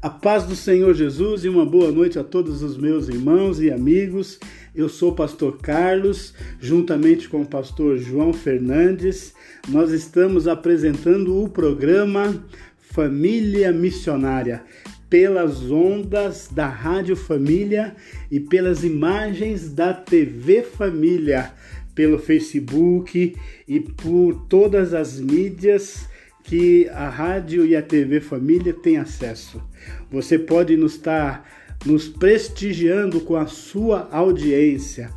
A paz do Senhor Jesus e uma boa noite a todos os meus irmãos e amigos. Eu sou o pastor Carlos, juntamente com o pastor João Fernandes. Nós estamos apresentando o programa Família Missionária pelas ondas da Rádio Família e pelas imagens da TV Família, pelo Facebook e por todas as mídias que a rádio e a TV Família têm acesso. Você pode nos estar nos prestigiando com a sua audiência.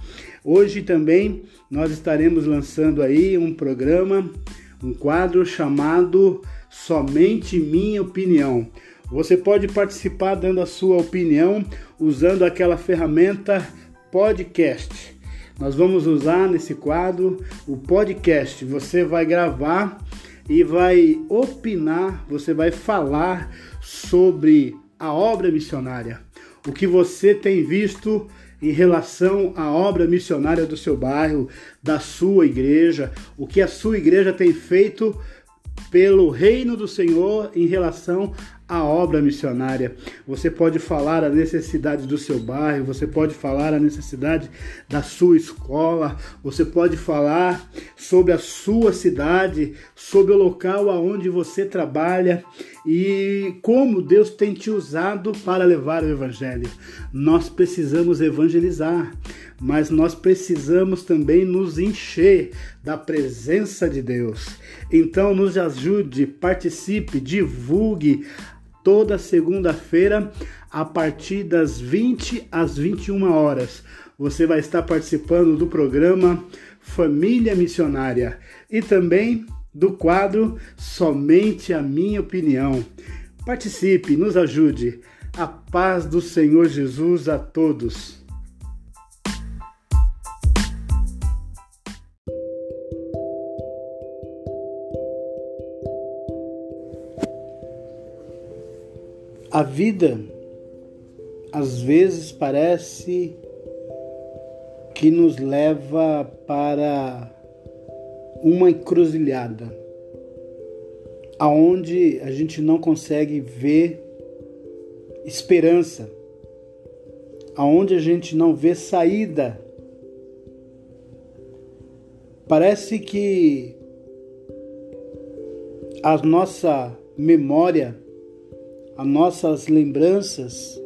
Hoje também nós estaremos lançando aí um programa, um quadro chamado Somente Minha Opinião. Você pode participar dando a sua opinião usando aquela ferramenta podcast. Nós vamos usar nesse quadro o podcast. Você vai gravar e vai opinar, você vai falar sobre a obra missionária. O que você tem visto em relação à obra missionária do seu bairro, da sua igreja, o que a sua igreja tem feito pelo reino do Senhor em relação à obra missionária. Você pode falar a necessidade do seu bairro, você pode falar a necessidade da sua escola, você pode falar sobre a sua cidade, sobre o local aonde você trabalha e como Deus tem te usado para levar o evangelho. Nós precisamos evangelizar, mas nós precisamos também nos encher da presença de Deus. Então nos ajude, participe, divulgue toda segunda-feira a partir das 20 às 21 horas. Você vai estar participando do programa Família Missionária e também do quadro Somente a Minha Opinião. Participe, nos ajude. A paz do Senhor Jesus a todos. A vida às vezes parece que nos leva para uma encruzilhada aonde a gente não consegue ver esperança, aonde a gente não vê saída. Parece que a nossa memória as nossas lembranças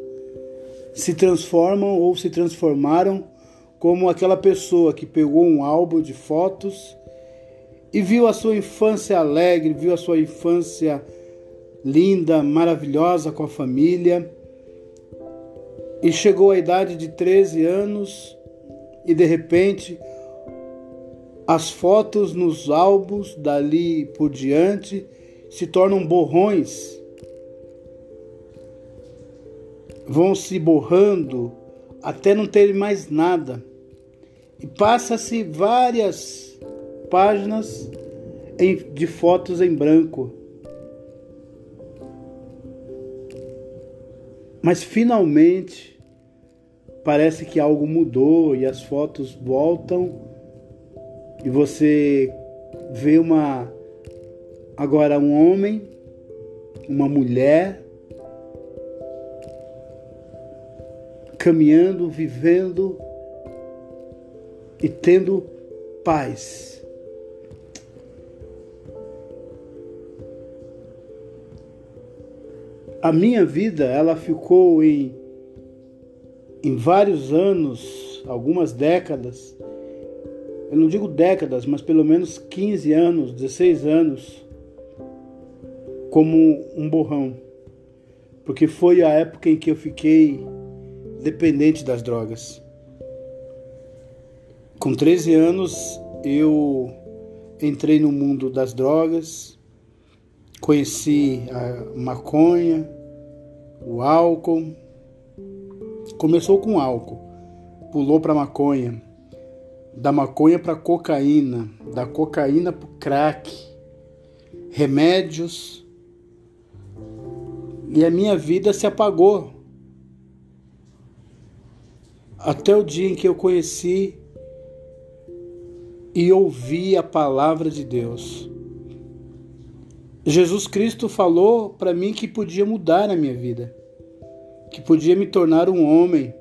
se transformam ou se transformaram como aquela pessoa que pegou um álbum de fotos e viu a sua infância alegre, viu a sua infância linda, maravilhosa com a família, e chegou à idade de 13 anos e de repente as fotos nos álbuns dali por diante se tornam borrões vão se borrando até não ter mais nada. E passa-se várias páginas de fotos em branco. Mas finalmente parece que algo mudou e as fotos voltam e você vê uma agora um homem, uma mulher caminhando, vivendo e tendo paz. A minha vida, ela ficou em, em vários anos, algumas décadas, eu não digo décadas, mas pelo menos 15 anos, 16 anos, como um borrão. Porque foi a época em que eu fiquei dependente das drogas. Com 13 anos, eu entrei no mundo das drogas, conheci a maconha, o álcool. Começou com álcool, pulou para maconha, da maconha para cocaína, da cocaína para crack, remédios. E a minha vida se apagou até o dia em que eu conheci e ouvi a palavra de Deus. Jesus Cristo falou para mim que podia mudar a minha vida. que podia me tornar um homem,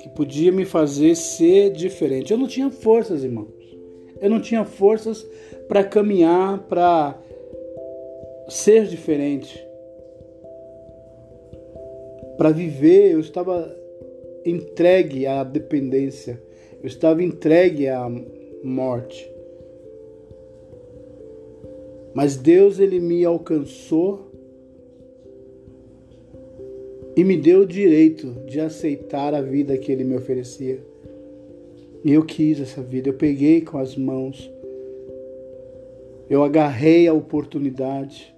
que podia me fazer ser diferente. Eu não tinha forças, irmãos. Eu não tinha forças para caminhar, para ser diferente. Para viver, eu estava entregue à dependência, eu estava entregue à morte. Mas Deus ele me alcançou e me deu o direito de aceitar a vida que ele me oferecia. E eu quis essa vida, eu peguei com as mãos, eu agarrei a oportunidade.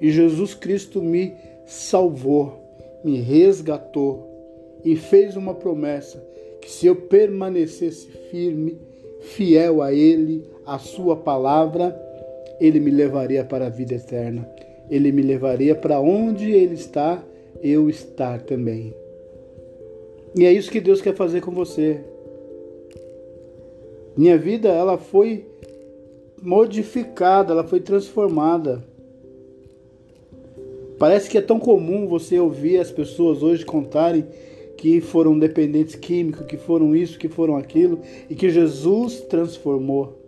E Jesus Cristo me salvou, me resgatou e fez uma promessa que se eu permanecesse firme, fiel a Ele, a Sua palavra, ele me levaria para a vida eterna. Ele me levaria para onde Ele está, eu estar também. E é isso que Deus quer fazer com você. Minha vida, ela foi modificada, ela foi transformada. Parece que é tão comum você ouvir as pessoas hoje contarem que foram dependentes químicos, que foram isso, que foram aquilo, e que Jesus transformou.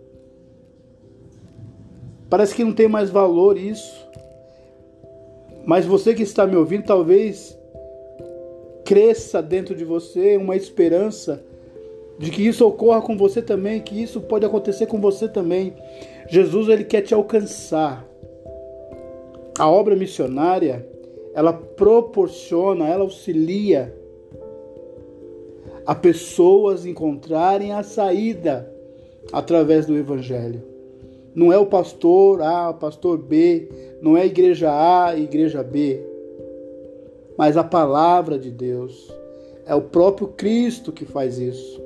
Parece que não tem mais valor isso. Mas você que está me ouvindo, talvez cresça dentro de você uma esperança de que isso ocorra com você também, que isso pode acontecer com você também. Jesus ele quer te alcançar. A obra missionária, ela proporciona, ela auxilia a pessoas encontrarem a saída através do evangelho. Não é o pastor A, o pastor B, não é a igreja A e igreja B, mas a palavra de Deus. É o próprio Cristo que faz isso.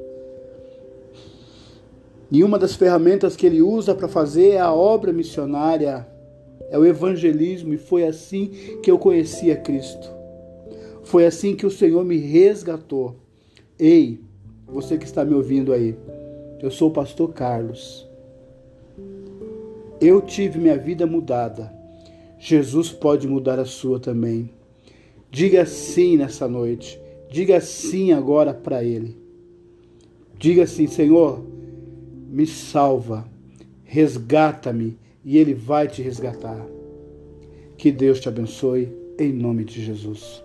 E uma das ferramentas que ele usa para fazer é a obra missionária, é o evangelismo, e foi assim que eu conheci a Cristo. Foi assim que o Senhor me resgatou. Ei, você que está me ouvindo aí, eu sou o pastor Carlos. Eu tive minha vida mudada. Jesus pode mudar a sua também. Diga sim nessa noite. Diga sim agora para Ele. Diga assim: Senhor, me salva, resgata-me e Ele vai te resgatar. Que Deus te abençoe, em nome de Jesus.